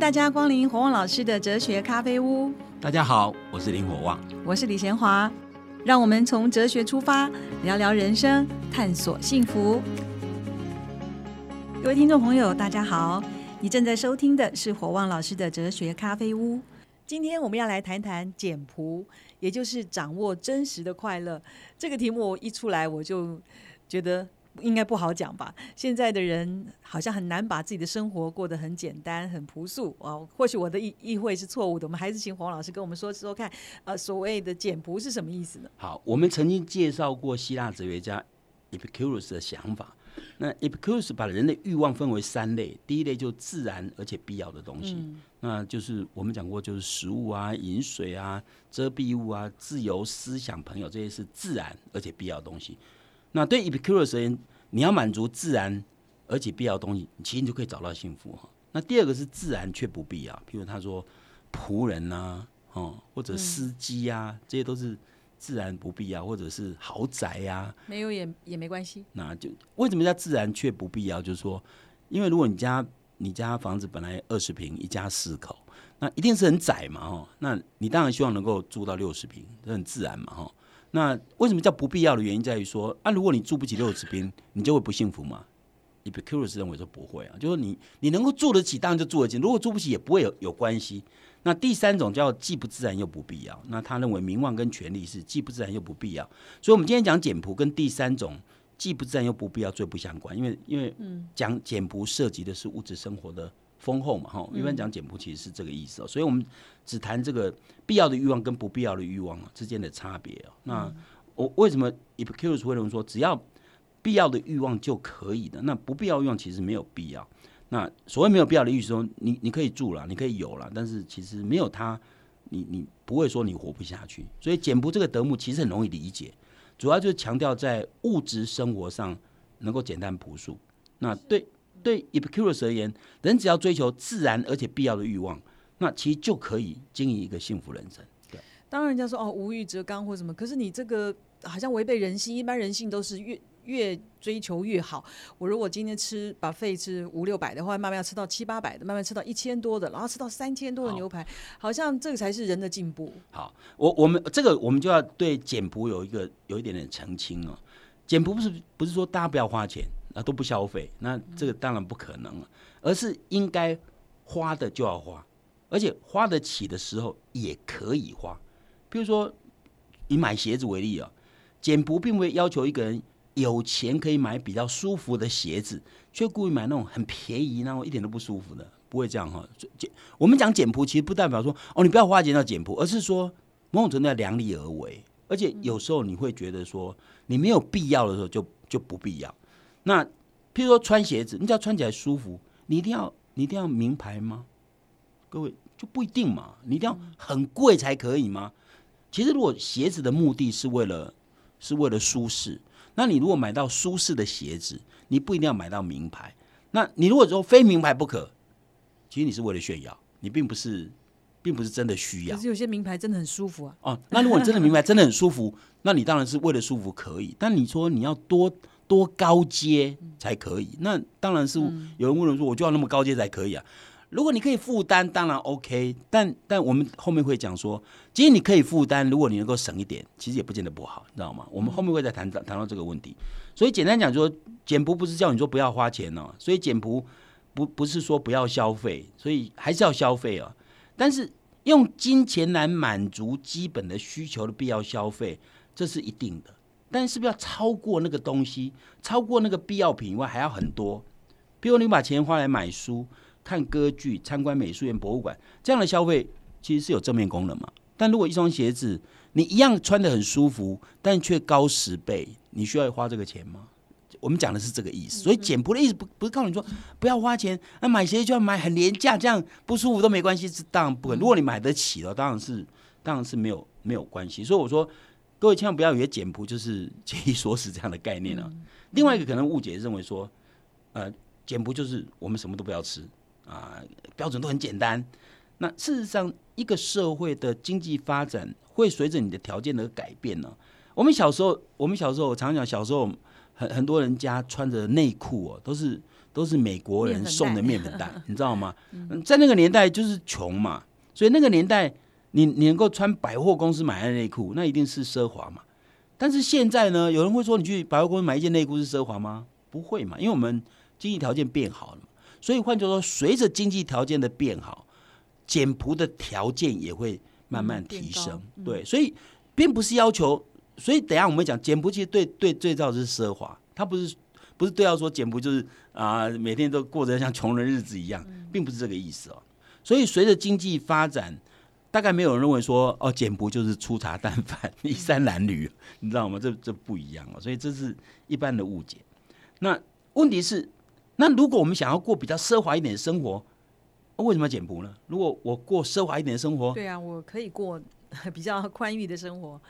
大家光临火旺老师的哲学咖啡屋。大家好，我是林火旺，我是李贤华。让我们从哲学出发，聊聊人生，探索幸福。各位听众朋友，大家好，你正在收听的是火旺老师的哲学咖啡屋。今天我们要来谈谈简朴，也就是掌握真实的快乐。这个题目一出来，我就觉得。应该不好讲吧？现在的人好像很难把自己的生活过得很简单、很朴素哦。或许我的意意会是错误的，我们还是请黄老师跟我们说说看，呃，所谓的简朴是什么意思呢？好，我们曾经介绍过希腊哲学家 Epicurus 的想法。那 Epicurus 把人的欲望分为三类，第一类就自然而且必要的东西，那就是我们讲过，就是食物啊、饮水啊、遮蔽物啊、自由思想、朋友这些是自然而且必要的东西。那对 Epicurus 而言，你要满足自然而且必要的东西，其实你就可以找到幸福哈。那第二个是自然却不必要，譬如他说仆人呐，哦，或者司机呀，这些都是自然不必要，或者是豪宅呀，没有也也没关系。那就为什么叫自然却不必要？就是说，因为如果你家你家房子本来二十平，一家四口，那一定是很窄嘛，哦，那你当然希望能够住到六十平，这很自然嘛，哈。那为什么叫不必要的原因在于说啊，如果你住不起六十平，你就会不幸福吗？Epicurus 认为说不会啊，就是你你能够住得起，当然就住得起；如果住不起，也不会有有关系。那第三种叫既不自然又不必要，那他认为名望跟权力是既不自然又不必要。所以，我们今天讲简朴跟第三种既不自然又不必要最不相关，因为因为讲简朴涉及的是物质生活的。丰厚嘛，哈，一般讲简朴其实是这个意思哦，所以我们只谈这个必要的欲望跟不必要的欲望之间的差别哦。那我为什么 Epicurus 会认为说只要必要的欲望就可以的？那不必要欲望其实没有必要。那所谓没有必要的意思说，你你可以住了，你可以有了，但是其实没有它，你你不会说你活不下去。所以简朴这个德目其实很容易理解，主要就是强调在物质生活上能够简单朴素。那对。对 Epicurus 而言，人只要追求自然而且必要的欲望，那其实就可以经营一个幸福人生。对，当然人家说哦，无欲则刚或什么，可是你这个好像违背人性。一般人性都是越越追求越好。我如果今天吃把肺吃五六百的话，慢慢要吃到七八百的，慢慢吃到一千多的，然后吃到三千多的牛排，好像这个才是人的进步。好，我我们这个我们就要对简朴有一个有一点点澄清哦。简朴不是不是说大家不要花钱。那都不消费，那这个当然不可能了，而是应该花的就要花，而且花得起的时候也可以花。比如说以买鞋子为例啊，简朴并不会要求一个人有钱可以买比较舒服的鞋子，却故意买那种很便宜、然后一点都不舒服的，不会这样哈。简我们讲简朴，其实不代表说哦你不要花钱叫简朴，而是说某种程度要量力而为，而且有时候你会觉得说你没有必要的时候就就不必要。那，譬如说穿鞋子，你只要穿起来舒服，你一定要你一定要名牌吗？各位就不一定嘛，你一定要很贵才可以吗？其实如果鞋子的目的是为了是为了舒适，那你如果买到舒适的鞋子，你不一定要买到名牌。那你如果说非名牌不可，其实你是为了炫耀，你并不是并不是真的需要。可是有些名牌真的很舒服啊。哦，那如果你真的名牌真的很舒服，那你当然是为了舒服可以。但你说你要多。多高阶才可以？那当然是有人问了说，我就要那么高阶才可以啊？如果你可以负担，当然 OK。但但我们后面会讲说，其实你可以负担，如果你能够省一点，其实也不见得不好，你知道吗？我们后面会再谈谈到这个问题。所以简单讲说，简朴不是叫你说不要花钱哦，所以简朴不不是说不要消费，所以还是要消费哦。但是用金钱来满足基本的需求的必要消费，这是一定的。但是不是要超过那个东西，超过那个必要品以外还要很多？比如你把钱花来买书、看歌剧、参观美术院、博物馆，这样的消费其实是有正面功能嘛？但如果一双鞋子你一样穿的很舒服，但却高十倍，你需要花这个钱吗？我们讲的是这个意思。所以简朴的意思不不是告诉你说不要花钱，那买鞋就要买很廉价，这样不舒服都没关系，是当然不可能。如果你买得起了，当然是当然是没有没有关系。所以我说。各位千万不要以为简朴就是节衣缩食这样的概念啊！另外一个可能误解认为说，呃，简朴就是我们什么都不要吃啊，标准都很简单。那事实上，一个社会的经济发展会随着你的条件而改变呢。我们小时候，我们小时候，我常讲，小时候很很多人家穿着内裤哦，都是都是美国人送的面粉袋，你知道吗？嗯在那个年代就是穷嘛，所以那个年代你你能够穿百货公司买的内裤，那一定是奢华嘛。但是现在呢，有人会说你去百货公司买一件内裤是奢华吗？不会嘛，因为我们经济条件变好了嘛。所以换句话说，随着经济条件的变好，简朴的条件也会慢慢提变升高。对，所以并不是要求，所以等一下我们讲简朴，其实对对对照是奢华，它不是不是对要说简朴就是啊、每天都过着像穷人日子一样，并不是这个意思哦。所以随着经济发展，大概没有人认为说哦简朴就是粗茶淡饭、衣衫褴褛，你知道吗？这这不一样哦，所以这是一般的误解。那问题是，那如果我们想要过比较奢华一点的生活，为什么要简朴呢？如果我过奢华一点的生活，对啊，我可以过 比较宽裕的生活，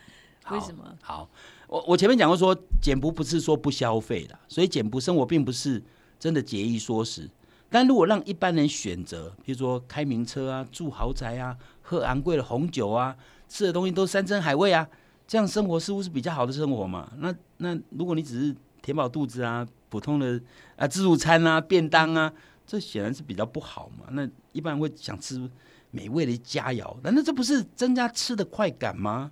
为什么？好，我我前面讲过说，简朴不是说不消费的，所以简朴生活并不是真的节衣缩食。但如果让一般人选择，比如说开名车啊、住豪宅啊、喝昂贵的红酒啊、吃的东西都山珍海味啊，这样生活似乎是比较好的生活嘛？那那如果你只是填饱肚子啊，普通的啊自助餐啊、便当啊，这显然是比较不好嘛。那一般人会想吃美味的佳肴，难道这不是增加吃的快感吗？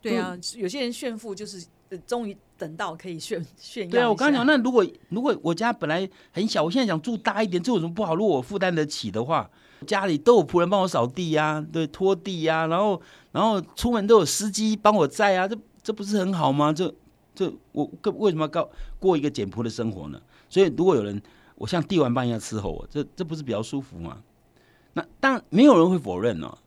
对啊，有些人炫富就是终于等到可以炫 炫耀。对啊，我刚刚讲，，那如果如果我家本来很小，我现在想住大一点，这有什么不好？如果我负担得起的话，家里都有仆人帮我扫地呀、对，拖地呀、然后然后出门都有司机帮我载啊，这这不是很好吗？这这我为什么要过过一个简朴的生活呢？所以如果有人我像帝王般一样伺候我，这这不是比较舒服吗？那当没有人会否认哦，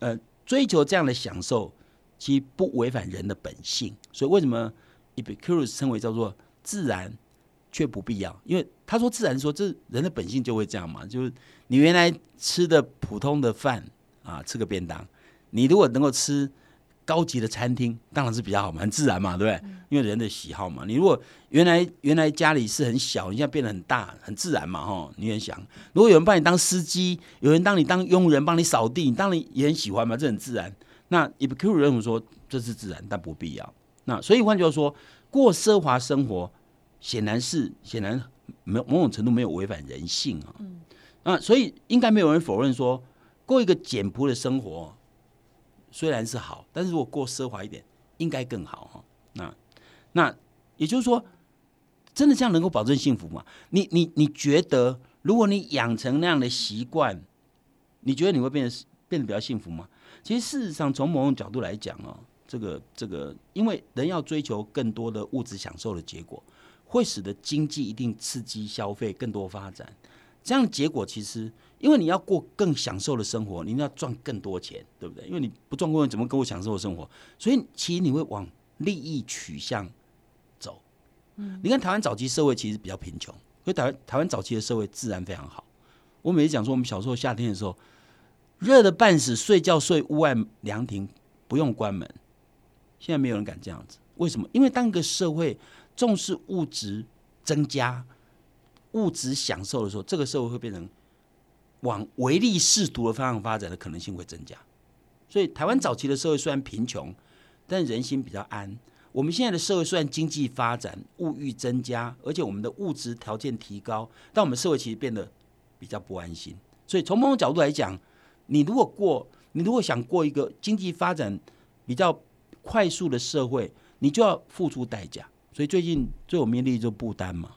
呃，追求这样的享受，其实不违反人的本性。所以为什么 Epicurus 称为叫做自然却不必要？因为他说自然说这人的本性就会这样嘛，就是你原来吃的普通的饭啊，吃个便当，你如果能够吃高级的餐厅，当然是比较好嘛，很自然嘛，对不对？因为人的喜好嘛。你如果原来原来家里是很小，你现在变得很大，很自然嘛，哈。你很想，如果有人帮你当司机，有人当你当佣人，帮你扫地，你当然也很喜欢嘛，这很自然。那 Epicurus 认为说这是自然，但不必要。那所以换句话说，过奢华生活显然是显然没有某种程度没有违反人性啊。嗯。啊，所以应该没有人否认说过一个简朴的生活虽然是好，但是如果过奢华一点，应该更好哈。那那也就是说，真的这样能够保证幸福吗？你你你觉得，如果你养成那样的习惯，你觉得你会变得变得比较幸福吗？其实事实上，从某种角度来讲哦，这个这个，因为人要追求更多的物质享受的结果，会使得经济一定刺激消费更多发展。这样的结果其实，因为你要过更享受的生活，你一定要赚更多钱，对不对？因为你不赚过钱，怎么跟我享受的生活？所以其实你会往利益取向走。嗯，你看台湾早期社会其实比较贫穷，所以台湾台湾早期的社会自然非常好。我每次讲说，我们小时候夏天的时候，热的半死，睡觉睡屋外凉亭，不用关门。现在没有人敢这样子，为什么？因为当一个社会重视物质增加、物质享受的时候，这个社会会变成往唯利是图的方向发展的可能性会增加。所以，台湾早期的社会虽然贫穷，但人心比较安。我们现在的社会虽然经济发展、物欲增加，而且我们的物质条件提高，但我们社会其实变得比较不安心。所以，从某种角度来讲，你如果过，你如果想过一个经济发展比较快速的社会，你就要付出代价。所以最近最有名的例子就不丹嘛，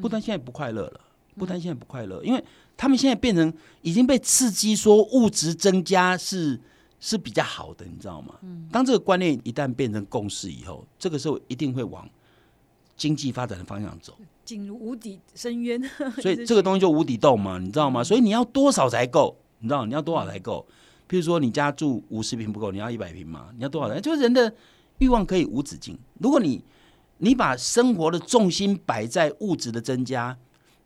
不丹现在不快乐了，不丹现在不快乐，因为他们现在变成已经被刺激说物质增加是是比较好的，你知道吗？当这个观念一旦变成共识以后，这个时候一定会往经济发展的方向走。进入无底深渊。所以这个东西就无底洞嘛，你知道吗？所以你要多少才够？你知道你要多少才够？譬如说你家住五十平不够，你要一百平吗？你要多少人？就是人的欲望可以无止境。如果你你把生活的重心摆在物质的增加，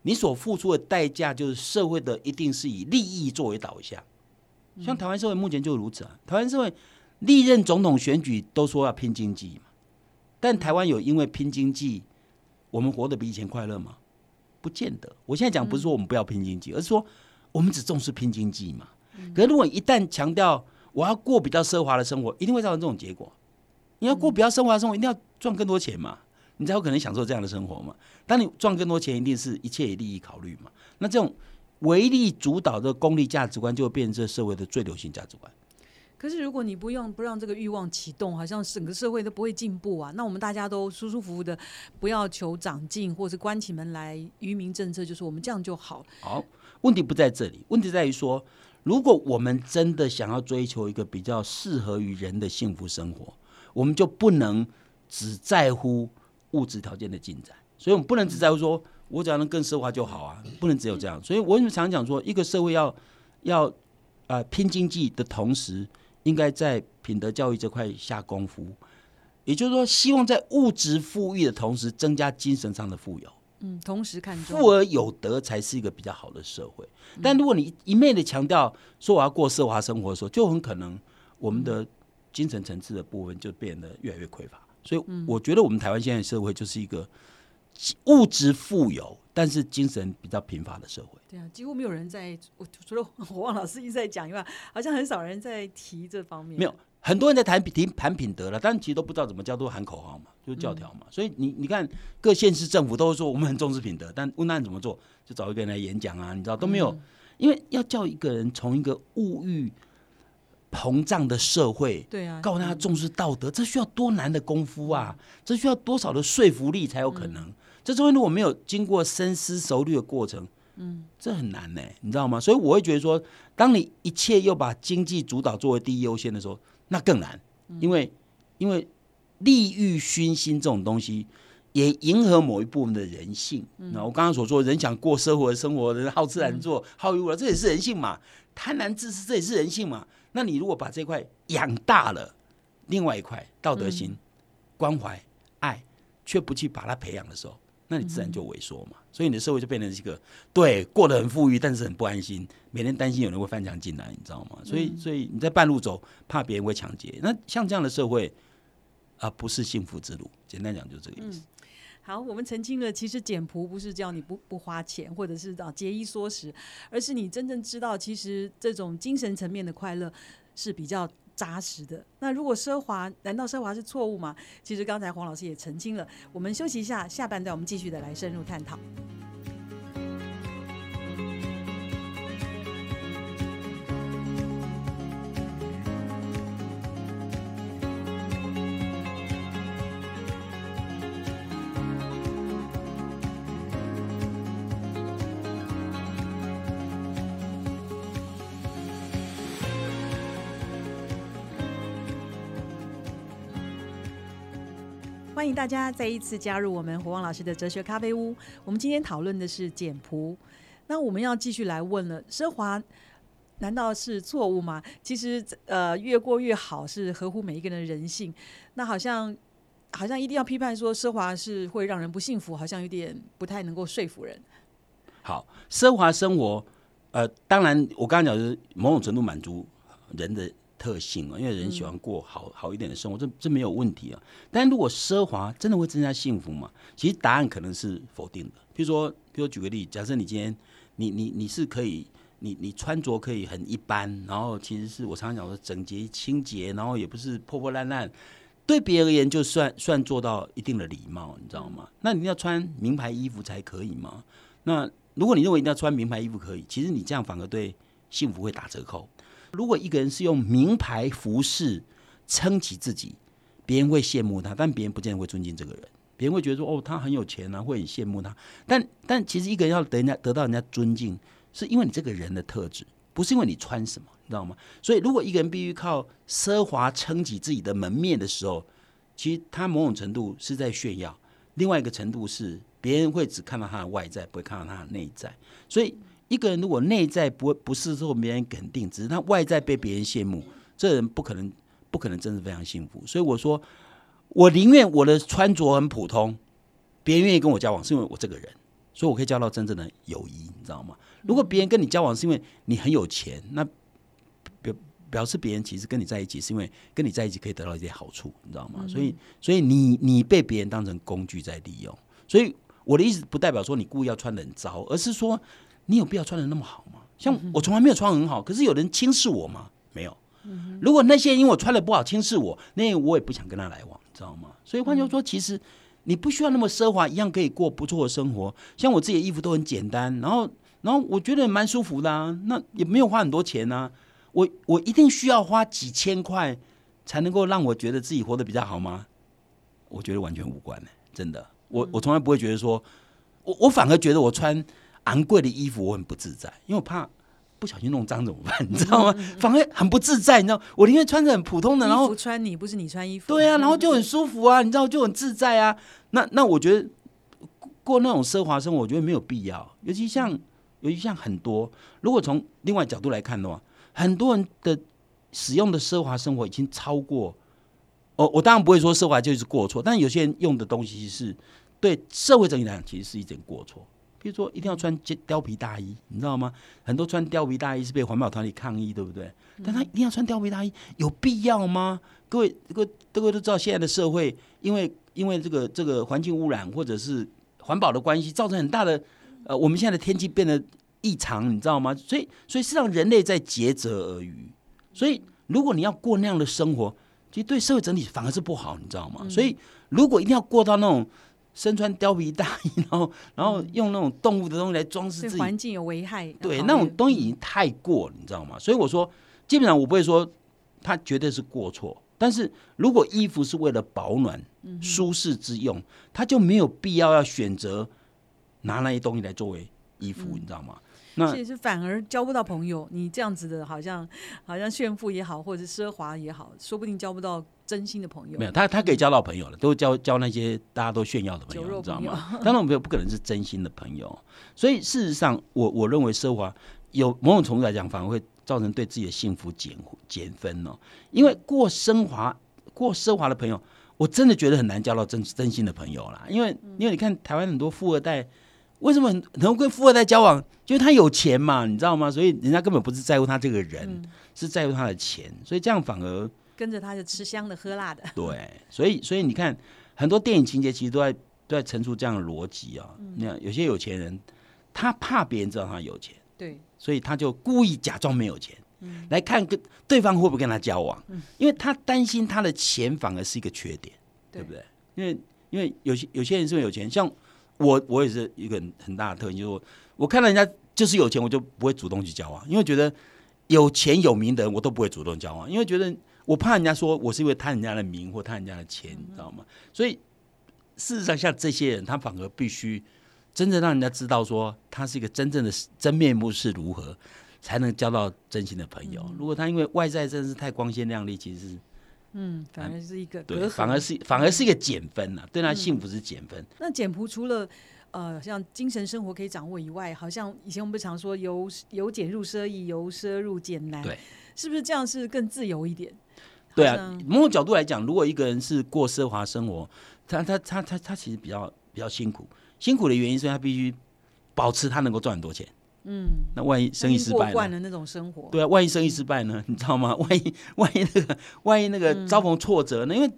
你所付出的代价就是社会的一定是以利益作为导向。像台湾社会目前就如此啊，台湾社会历任总统选举都说要拼经济嘛，但台湾有因为拼经济，我们活得比以前快乐吗？不见得。我现在讲不是说我们不要拼经济，而是说我们只重视拼经济嘛。可是如果一旦强调我要过比较奢华的生活，一定会造成这种结果。你要过比较奢华的生活，一定要赚更多钱嘛，你才有可能享受这样的生活嘛。当你赚更多钱，一定是一切以利益考虑嘛。那这种唯利主导的功利价值观，就会变成这社会的最流行价值观。可是如果你不用不让这个欲望启动，好像整个社会都不会进步啊。那我们大家都舒舒服服的，不要求长进，或是关起门来愚民政策，就是我们这样就好。好，问题不在这里，问题在于说，如果我们真的想要追求一个比较适合于人的幸福生活，我们就不能只在乎物质条件的进展。所以，我们不能只在乎说我只要能更奢华就好啊，不能只有这样。所以我为什么常讲说，一个社会要要呃拼经济的同时。应该在品德教育这块下功夫，也就是说，希望在物质富裕的同时，增加精神上的富有。嗯，同时看重富而有德才是一个比较好的社会。但如果你一昧的强调说我要过奢华生活的时候，就很可能我们的精神层次的部分就变得越来越匮乏。所以，我觉得我们台湾现在社会就是一个物质富有。但是精神比较贫乏的社会，对啊，几乎没有人在。我除了 我汪老师一直在讲以外，好像很少人在提这方面。没有很多人在谈品谈品德了，但其实都不知道怎么叫，都喊口号嘛，就是教条嘛。所以你你看，各县市政府都说我们很重视品德，但问那怎么做，就找一个人来演讲啊，你知道都没有。因为要叫一个人从一个物欲膨胀的社会，对啊，告诉他重视道德，这需要多难的功夫啊！这需要多少的说服力才有可能？这中间如果没有经过深思熟虑的过程，嗯，这很难呢，你知道吗？所以我会觉得说，当你一切又把经济主导作为第一优先的时候，那更难，因为因为利欲熏心这种东西，也迎合某一部分的人性。那我刚刚所说，人想过生活生活，人好吃懒做，好逸恶劳，这也是人性嘛。贪婪自私，这也是人性嘛。那你如果把这块养大了，另外一块道德心、关怀、爱，却不去把它培养的时候，那你自然就萎缩嘛，所以你的社会就变成一个对过得很富裕，但是很不安心，每天担心有人会翻墙进来，你知道吗？所以，所以你在半路走，怕别人会抢劫。那像这样的社会啊，不是幸福之路。简单讲，就是这个意思。好，我们澄清了，其实简朴不是叫你不不花钱，或者是啊节衣缩食，而是你真正知道，其实这种精神层面的快乐是比较。扎实的。那如果奢华，难道奢华是错误吗？其实刚才黄老师也澄清了。我们休息一下，下半段我们继续的来深入探讨。欢迎大家再一次加入我们胡旺老师的哲学咖啡屋。我们今天讨论的是简朴，那我们要继续来问了：奢华难道是错误吗？其实，呃，越过越好是合乎每一个人的人性。那好像好像一定要批判说奢华是会让人不幸福，好像有点不太能够说服人。好，奢华生活，呃，当然我刚刚讲是某种程度满足人的。特性啊，因为人喜欢过好好一点的生活，这这没有问题啊。但如果奢华真的会增加幸福吗？其实答案可能是否定的。比如说，比如举个例，假设你今天你你你是可以，你你穿着可以很一般，然后其实是我常常讲说整洁清洁，然后也不是破破烂烂，对别人而言就算算做到一定的礼貌，你知道吗？那你要穿名牌衣服才可以吗？那如果你认为一定要穿名牌衣服可以，其实你这样反而对幸福会打折扣。如果一个人是用名牌服饰撑起自己，别人会羡慕他，但别人不见得会尊敬这个人。别人会觉得说：“哦，他很有钱啊，会很羡慕他。”但但其实一个人要得人家得到人家尊敬，是因为你这个人的特质，不是因为你穿什么，你知道吗？所以，如果一个人必须靠奢华撑起自己的门面的时候，其实他某种程度是在炫耀；另外一个程度是别人会只看到他的外在，不会看到他的内在。所以。一个人如果内在不不是受别人肯定，只是他外在被别人羡慕，这人不可能不可能真的非常幸福。所以我说，我宁愿我的穿着很普通，别人愿意跟我交往，是因为我这个人，所以我可以交到真正的友谊，你知道吗？如果别人跟你交往是因为你很有钱，那表表示别人其实跟你在一起是因为跟你在一起可以得到一些好处，你知道吗？所以所以你你被别人当成工具在利用，所以我的意思不代表说你故意要穿的很糟，而是说。你有必要穿的那么好吗？像我从来没有穿很好，可是有人轻视我吗？没有。如果那些因为我穿的不好轻视我，那我也不想跟他来往，知道吗？所以换句话说，其实你不需要那么奢华，一样可以过不错的生活。像我自己的衣服都很简单，然后然后我觉得蛮舒服的啊，那也没有花很多钱啊。我我一定需要花几千块才能够让我觉得自己活得比较好吗？我觉得完全无关的，真的。我我从来不会觉得说，我我反而觉得我穿昂贵的衣服我很不自在，因为我怕不小心弄脏怎么办？你知道吗？反而很不自在，你知道？我宁愿穿着很普通的，然后穿你不是你穿衣服，对啊，然后就很舒服啊，你知道就很自在啊。那那我觉得过那种奢华生活，我觉得没有必要。尤其像尤其像很多，如果从另外角度来看的话。很多人的使用的奢华生活已经超过，我我当然不会说奢华就是过错，但有些人用的东西是对社会整体来讲其实是一点过错。比如说一定要穿貂皮大衣，你知道吗？很多穿貂皮大衣是被环保团体抗议，对不对？但他一定要穿貂皮大衣，有必要吗？各位，各位，各位都知道，现在的社会因为因为这个这个环境污染或者是环保的关系，造成很大的呃，我们现在的天气变得。异常，你知道吗？所以，所以实际上人类在竭泽而渔。所以，如果你要过那样的生活，其实对社会整体反而是不好，你知道吗？所以，如果一定要过到那种身穿貂皮大衣，然后，然后用那种动物的东西来装饰自己，环境有危害，对那种东西已经太过了，你知道吗？所以我说，基本上我不会说它绝对是过错。但是如果衣服是为了保暖、舒适之用，它就没有必要要选择拿那些东西来作为衣服，你知道吗？其实反而交不到朋友，你这样子的，好像好像炫富也好，或者是奢华也好，说不定交不到真心的朋友。没有，他他可以交到朋友了，都交交那些大家都炫耀的朋友，你知道吗？当然，我们不可能是真心的朋友。所以事实上，我我认为奢华有某种程度来讲，反而会造成对自己的幸福减减分哦。因为过奢华过奢华的朋友，我真的觉得很难交到真真心的朋友啦。因为因为你看台湾很多富二代。为什么很跟富二代交往？就是他有钱嘛，你知道吗？所以人家根本不是在乎他这个人，是在乎他的钱。所以这样反而跟着他就吃香的喝辣的。对，所以所以你看，很多电影情节其实都在都在陈述这样的逻辑啊。你看有些有钱人，他怕别人知道他有钱，对，所以他就故意假装没有钱，来看跟对方会不会跟他交往，因为他担心他的钱反而是一个缺点，对不对？因为因为有些有些人是有钱，像。我我也是一个很很大的特性，就是我看到人家就是有钱，我就不会主动去交往，因为觉得有钱有名的人我都不会主动交往，因为觉得我怕人家说我是因为贪人家的名或贪人家的钱，你知道吗？所以事实上，像这些人，他反而必须真正让人家知道说他是一个真正的真面目是如何，才能交到真心的朋友。如果他因为外在真是太光鲜亮丽，其实是。嗯，反而是一个对，反而是反而是一个减分呐，对他幸福是减分。那简朴除了呃，像精神生活可以掌握以外，好像以前我们不常说由由俭入奢易，由奢入俭难，对，是不是这样是更自由一点？对啊，某种角度来讲，如果一个人是过奢华生活，他他他他他其实比较比较辛苦，辛苦的原因是他必须保持他能够赚很多钱。嗯，那万一生意失败惯了那种生活，对啊，万一生意失败呢？你知道吗？万一万一那个万一那个遭逢挫折呢？因为，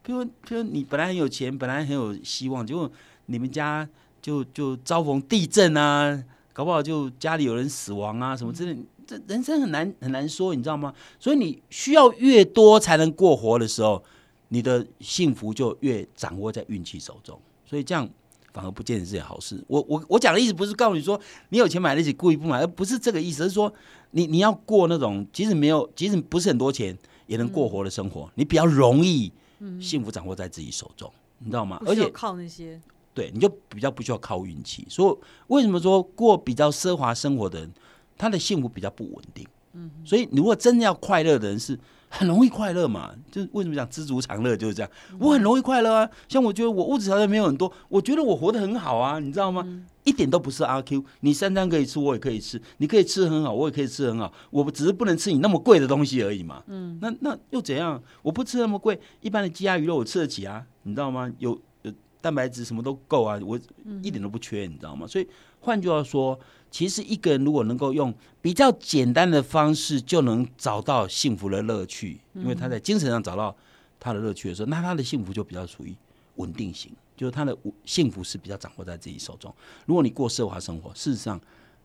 比如比如你本来很有钱，本来很有希望，结果你们家就就遭逢地震啊，搞不好就家里有人死亡啊，什么之类，这人生很难很难说，你知道吗？所以你需要越多才能过活的时候，你的幸福就越掌握在运气手中。所以这样。反而不见得是件好事。我我我讲的意思不是告诉你说你有钱买得起，故意不买，而不是这个意思。是说你你要过那种即使没有，即使不是很多钱也能过活的生活，你比较容易幸福掌握在自己手中，你知道吗？而且靠那些，对，你就比较不需要靠运气。所以为什么说过比较奢华生活的人，他的幸福比较不稳定？嗯，所以如果真的要快乐的人是。很容易快乐嘛？就是为什么讲知足常乐就是这样。我很容易快乐啊，像我觉得我物质条件没有很多，我觉得我活得很好啊，你知道吗？一点都不是阿 Q。你三餐可以吃，我也可以吃；你可以吃很好，我也可以吃很好。我只是不能吃你那么贵的东西而已嘛。嗯，那那又怎样？我不吃那么贵，一般的鸡鸭鱼肉我吃得起啊，你知道吗？有有蛋白质什么都够啊，我一点都不缺，你知道吗？所以换句话说。其实一个人如果能够用比较简单的方式就能找到幸福的乐趣，因为他在精神上找到他的乐趣的时候，那他的幸福就比较属于稳定型，就是他的幸福是比较掌握在自己手中。如果你过奢华生活，事实上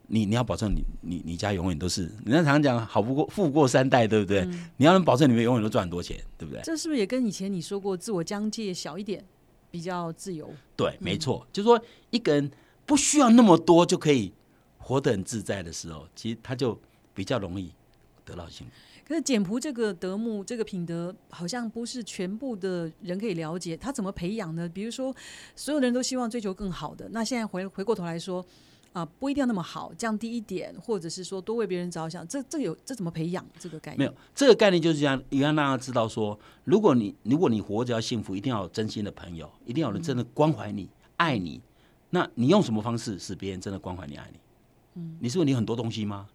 你你要保证你你你家永远都是，人家常常讲好不过富过三代，对不对？你要能保证你们永远都赚很多钱，对不对？这是不是也跟以前你说过自我疆界小一点？比较自由。对，没错，就是说一个人不需要那么多就可以活得很自在的时候，其实他就比较容易得到幸福。可是简朴这个德目这个品德，好像不是全部的人可以了解，他怎么培养呢？比如说，所有人都希望追求更好的，那现在回回过头来说，啊、不一定要那么好，降低一点，或者是说多为别人着想，这这有这怎么培养这个概念？没有这个概念，就是这样，你要让大家知道说，如果你如果你活着要幸福，一定要有真心的朋友，一定要有人真的关怀你、爱你。那你用什么方式使别人真的关怀你、爱你？嗯，你是问你很多东西吗？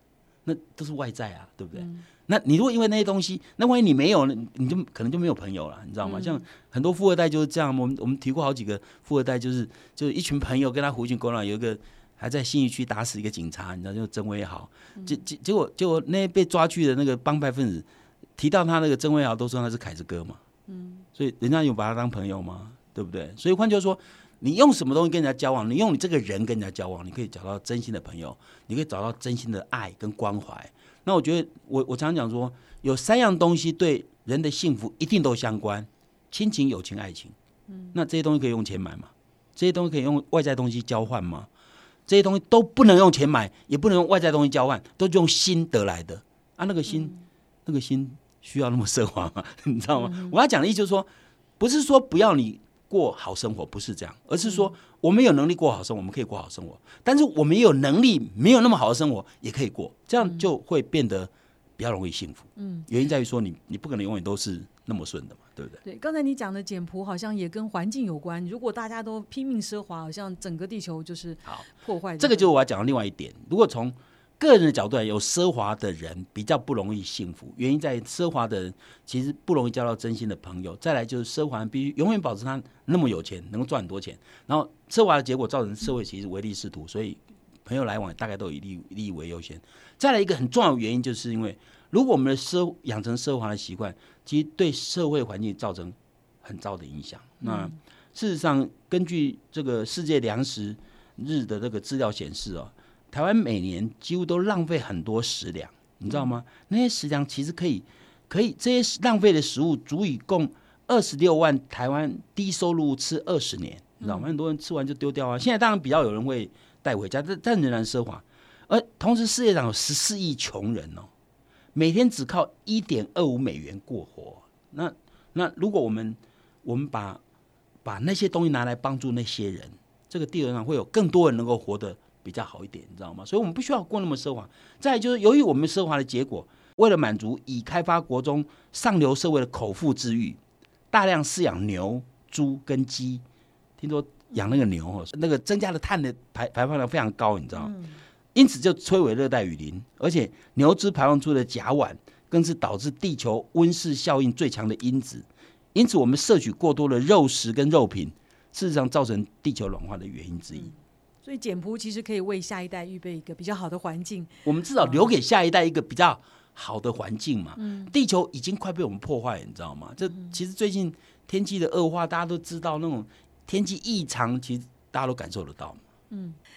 那都是外在啊，对不对？那你如果因为那些东西，那万一你没有，那你就可能就没有朋友了，你知道吗？像很多富二代就是这样，我们我们提过好几个富二代，就是就是一群朋友跟他狐群狗党，有一个还在信义区打死一个警察，你知道，就曾威豪，结结结果结果那些被抓去的那个帮派分子，提到他那个曾威豪，都说他是凯子哥嘛，嗯，所以人家有把他当朋友吗？对不对？所以换句话说，你用什么东西跟人家交往，你用你这个人跟人家交往，你可以找到真心的朋友，你可以找到真心的爱跟关怀。那我觉得，我我常常讲说，有三样东西对人的幸福一定都相关：亲情、友情、爱情。嗯，那这些东西可以用钱买吗？这些东西可以用外在东西交换吗？这些东西都不能用钱买，也不能用外在东西交换，都是用心得来的啊。那个心，那个心需要那么奢华吗？你知道吗？我要讲的意思就是说，不是说不要你过好生活，不是这样，而是说我们有能力过好生活，我们可以过好生活，但是我们也有能力没有那么好的生活也可以过，这样就会变得比较容易幸福。嗯，原因在于说你你不可能永远都是那么顺的嘛，对不对？对，刚才你讲的简朴好像也跟环境有关。如果大家都拼命奢华，好像整个地球就是好破坏。这个就是我要讲的另外一点。如果从个人的角度来，有奢华的人比较不容易幸福，原因在于奢华的人其实不容易交到真心的朋友。再来就是奢华必须永远保持他那么有钱，能够赚很多钱，然后奢华的结果造成社会其实唯利是图，所以朋友来往大概都以利利益为优先。再来一个很重要的原因，就是因为如果我们的奢养成奢华的习惯，其实对社会环境造成很糟的影响。那事实上，根据这个世界粮食日的这个资料显示哦，台湾每年几乎都浪费很多食粮，你知道吗？那些食粮其实可以，可以这些浪费的食物足以供二十六万台湾低收入吃二十年，你知道吗？很多人吃完就丢掉啊。现在当然比较有人会带回家，但但仍然奢华。而同时，世界上有十四亿穷人哦，每天只靠一点二五美元过活。那那如果我们我们把把那些东西拿来帮助那些人，这个地球上会有更多人能够活得比较好一点，你知道吗？所以我们不需要过那么奢华。再就是，由于我们奢华的结果，为了满足已开发国中上流社会的口腹之欲，大量饲养牛、猪跟鸡。听说养那个牛哦，那个增加的碳的排排放量非常高，你知道吗？因此就摧毁热带雨林，而且牛只排放出的甲烷更是导致地球温室效应最强的因子。因此，我们摄取过多的肉食跟肉品，事实上造成地球暖化的原因之一。所以简朴其实可以为下一代预备一个比较好的环境。我们至少留给下一代一个比较好的环境嘛。嗯地球已经快被我们破坏了，你知道吗？这其实最近天气的恶化，大家都知道那种天气异常，其实大家都感受得到嘛。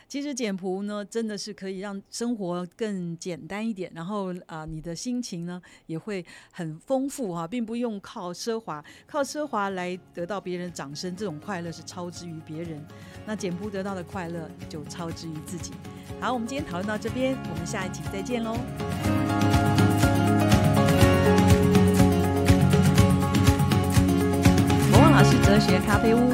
其实简朴呢，真的是可以让生活更简单一点，然后啊、你的心情呢也会很丰富哈、并不用靠奢华，靠奢华来得到别人的掌声，这种快乐是超之于别人。那简朴得到的快乐就超之于自己。好，我们今天讨论到这边，我们下一集再见喽。国王老师哲学咖啡屋